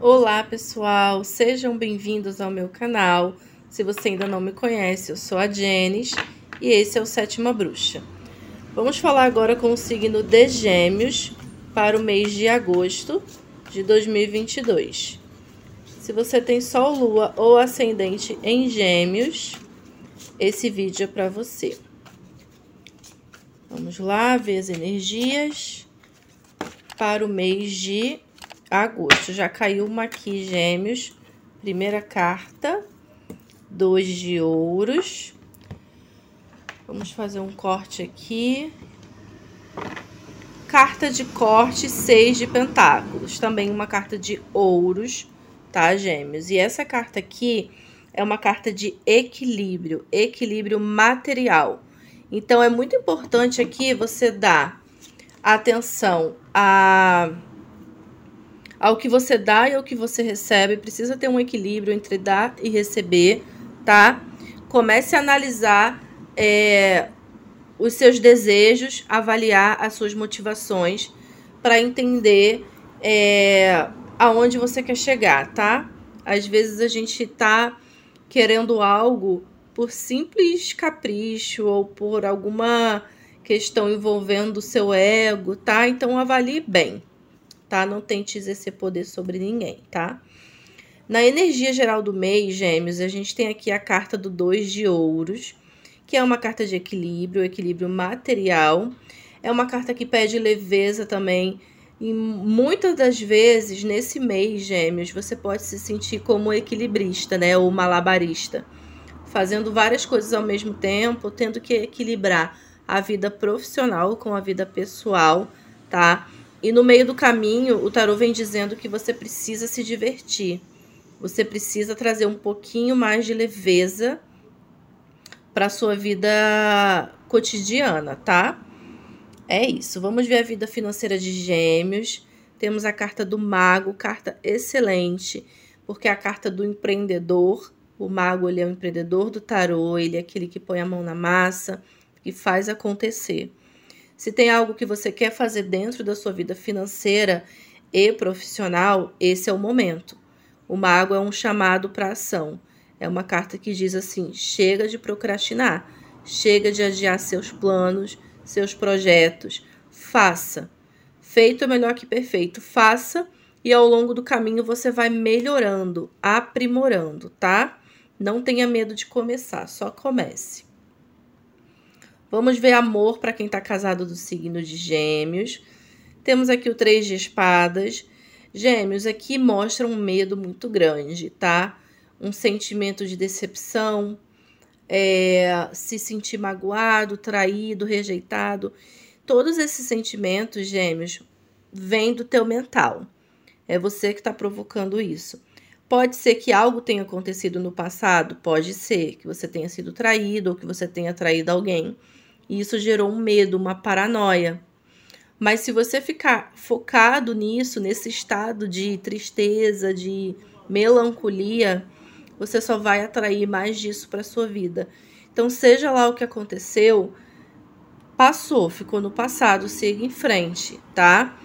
Olá, pessoal, sejam bem-vindos ao meu canal. Se você ainda não me conhece, eu sou a Jenis e esse é o Sétima Bruxa. Vamos falar agora com o signo de Gêmeos para o mês de agosto de 2022. Se você tem Sol, Lua ou Ascendente em Gêmeos, esse vídeo é para você. Vamos lá ver as energias para o mês de agosto. Já caiu uma aqui, Gêmeos. Primeira carta, dois de ouros. Vamos fazer um corte aqui. Carta de corte, seis de pentáculos. Também uma carta de ouros, tá, Gêmeos? E essa carta aqui é uma carta de equilíbrio, equilíbrio material. Então, é muito importante aqui você dar atenção a ao que você dá e ao que você recebe. Precisa ter um equilíbrio entre dar e receber, tá? Comece a analisar é, os seus desejos, avaliar as suas motivações para entender é, aonde você quer chegar, tá? Às vezes a gente tá querendo algo por simples capricho ou por alguma questão envolvendo o seu ego, tá? Então avalie bem tá? Não tente exercer poder sobre ninguém, tá? Na energia geral do mês, gêmeos, a gente tem aqui a carta do dois de ouros, que é uma carta de equilíbrio, equilíbrio material. É uma carta que pede leveza também. E muitas das vezes, nesse mês, gêmeos, você pode se sentir como equilibrista, né? Ou malabarista. Fazendo várias coisas ao mesmo tempo, tendo que equilibrar a vida profissional com a vida pessoal, tá? E no meio do caminho, o tarô vem dizendo que você precisa se divertir. Você precisa trazer um pouquinho mais de leveza para sua vida cotidiana, tá? É isso. Vamos ver a vida financeira de Gêmeos. Temos a carta do Mago, carta excelente, porque é a carta do empreendedor. O Mago ele é o empreendedor do tarô, ele é aquele que põe a mão na massa e faz acontecer. Se tem algo que você quer fazer dentro da sua vida financeira e profissional, esse é o momento. O mago é um chamado para ação. É uma carta que diz assim: chega de procrastinar, chega de adiar seus planos, seus projetos. Faça. Feito é melhor que perfeito. Faça e ao longo do caminho você vai melhorando, aprimorando, tá? Não tenha medo de começar, só comece. Vamos ver amor para quem está casado do signo de Gêmeos. Temos aqui o Três de Espadas. Gêmeos aqui mostra um medo muito grande, tá? Um sentimento de decepção, é, se sentir magoado, traído, rejeitado. Todos esses sentimentos, Gêmeos, vêm do teu mental. É você que está provocando isso. Pode ser que algo tenha acontecido no passado, pode ser que você tenha sido traído ou que você tenha traído alguém. E isso gerou um medo, uma paranoia. Mas se você ficar focado nisso, nesse estado de tristeza, de melancolia, você só vai atrair mais disso para sua vida. Então, seja lá o que aconteceu, passou, ficou no passado, siga em frente, tá?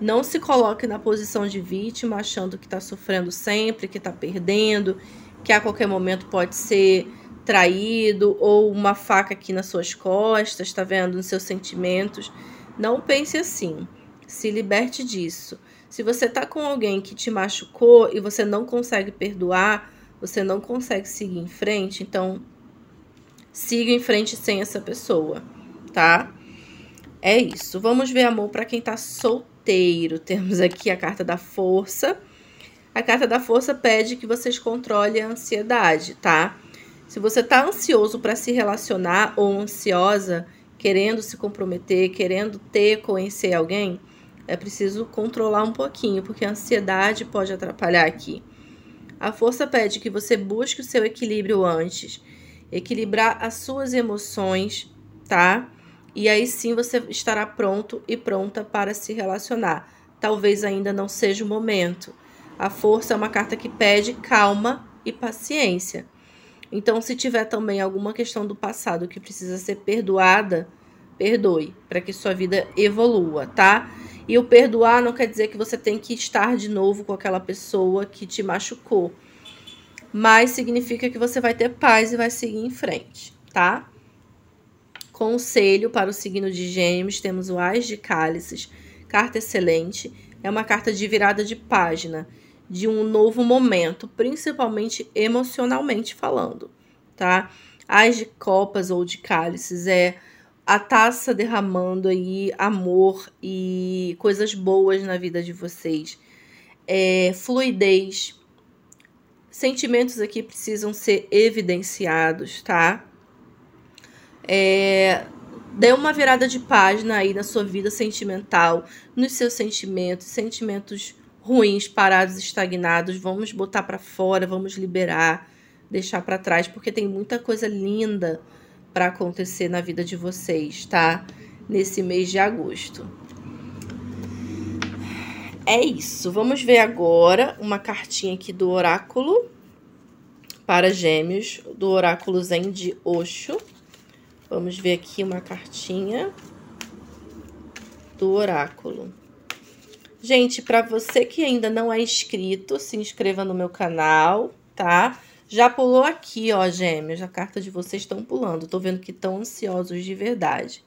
Não se coloque na posição de vítima, achando que está sofrendo sempre, que está perdendo, que a qualquer momento pode ser traído ou uma faca aqui nas suas costas, tá vendo? Nos seus sentimentos. Não pense assim. Se liberte disso. Se você tá com alguém que te machucou e você não consegue perdoar, você não consegue seguir em frente, então siga em frente sem essa pessoa, tá? É isso. Vamos ver amor para quem tá solteiro. Temos aqui a carta da força. A carta da força pede que vocês controlem a ansiedade, tá? Se você está ansioso para se relacionar ou ansiosa, querendo se comprometer, querendo ter, conhecer alguém, é preciso controlar um pouquinho, porque a ansiedade pode atrapalhar aqui. A força pede que você busque o seu equilíbrio antes, equilibrar as suas emoções, tá? E aí sim você estará pronto e pronta para se relacionar. Talvez ainda não seja o momento. A força é uma carta que pede calma e paciência. Então, se tiver também alguma questão do passado que precisa ser perdoada, perdoe, para que sua vida evolua, tá? E o perdoar não quer dizer que você tem que estar de novo com aquela pessoa que te machucou. Mas significa que você vai ter paz e vai seguir em frente, tá? Conselho para o signo de Gêmeos, temos o Ás de Cálices, carta excelente. É uma carta de virada de página, de um novo momento, principalmente emocionalmente falando, tá? Ás de Copas ou de Cálices é a taça derramando aí amor e coisas boas na vida de vocês. É, fluidez. Sentimentos aqui precisam ser evidenciados, tá? É, dê uma virada de página aí na sua vida sentimental, nos seus sentimentos, sentimentos ruins, parados, estagnados, vamos botar para fora, vamos liberar, deixar para trás, porque tem muita coisa linda para acontecer na vida de vocês, tá? Nesse mês de agosto. É isso. Vamos ver agora uma cartinha aqui do oráculo para Gêmeos, do oráculo Zen de Osho. Vamos ver aqui uma cartinha do oráculo. Gente, para você que ainda não é inscrito, se inscreva no meu canal, tá? Já pulou aqui, ó, gêmeos. A carta de vocês estão pulando. Tô vendo que estão ansiosos de verdade.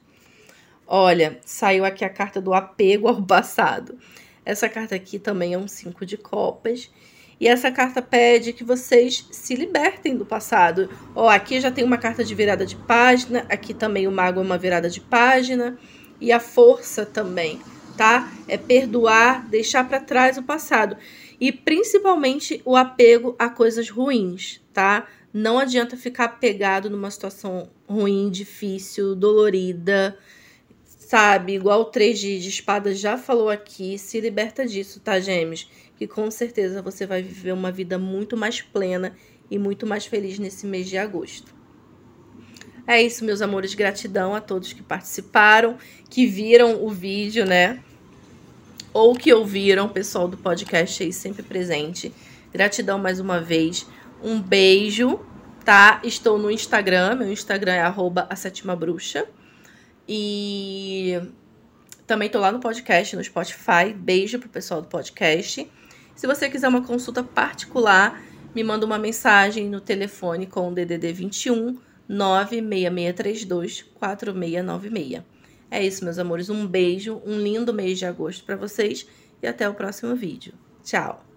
Olha, saiu aqui a carta do apego ao passado. Essa carta aqui também é um cinco de copas. E essa carta pede que vocês se libertem do passado. Ó, aqui já tem uma carta de virada de página. Aqui também o mago é uma virada de página. E a força também, tá? É perdoar, deixar para trás o passado e principalmente o apego a coisas ruins, tá? Não adianta ficar apegado numa situação ruim, difícil, dolorida, sabe? Igual o 3 de, de espadas já falou aqui, se liberta disso, tá, gêmeos? Que com certeza você vai viver uma vida muito mais plena e muito mais feliz nesse mês de agosto. É isso, meus amores. Gratidão a todos que participaram, que viram o vídeo, né? Ou que ouviram, pessoal do podcast aí sempre presente. Gratidão mais uma vez. Um beijo, tá? Estou no Instagram, meu Instagram é arroba a sétima bruxa. E também tô lá no podcast, no Spotify. Beijo pro pessoal do podcast. Se você quiser uma consulta particular, me manda uma mensagem no telefone com o DDD 21 96632 4696. É isso, meus amores. Um beijo, um lindo mês de agosto para vocês e até o próximo vídeo. Tchau!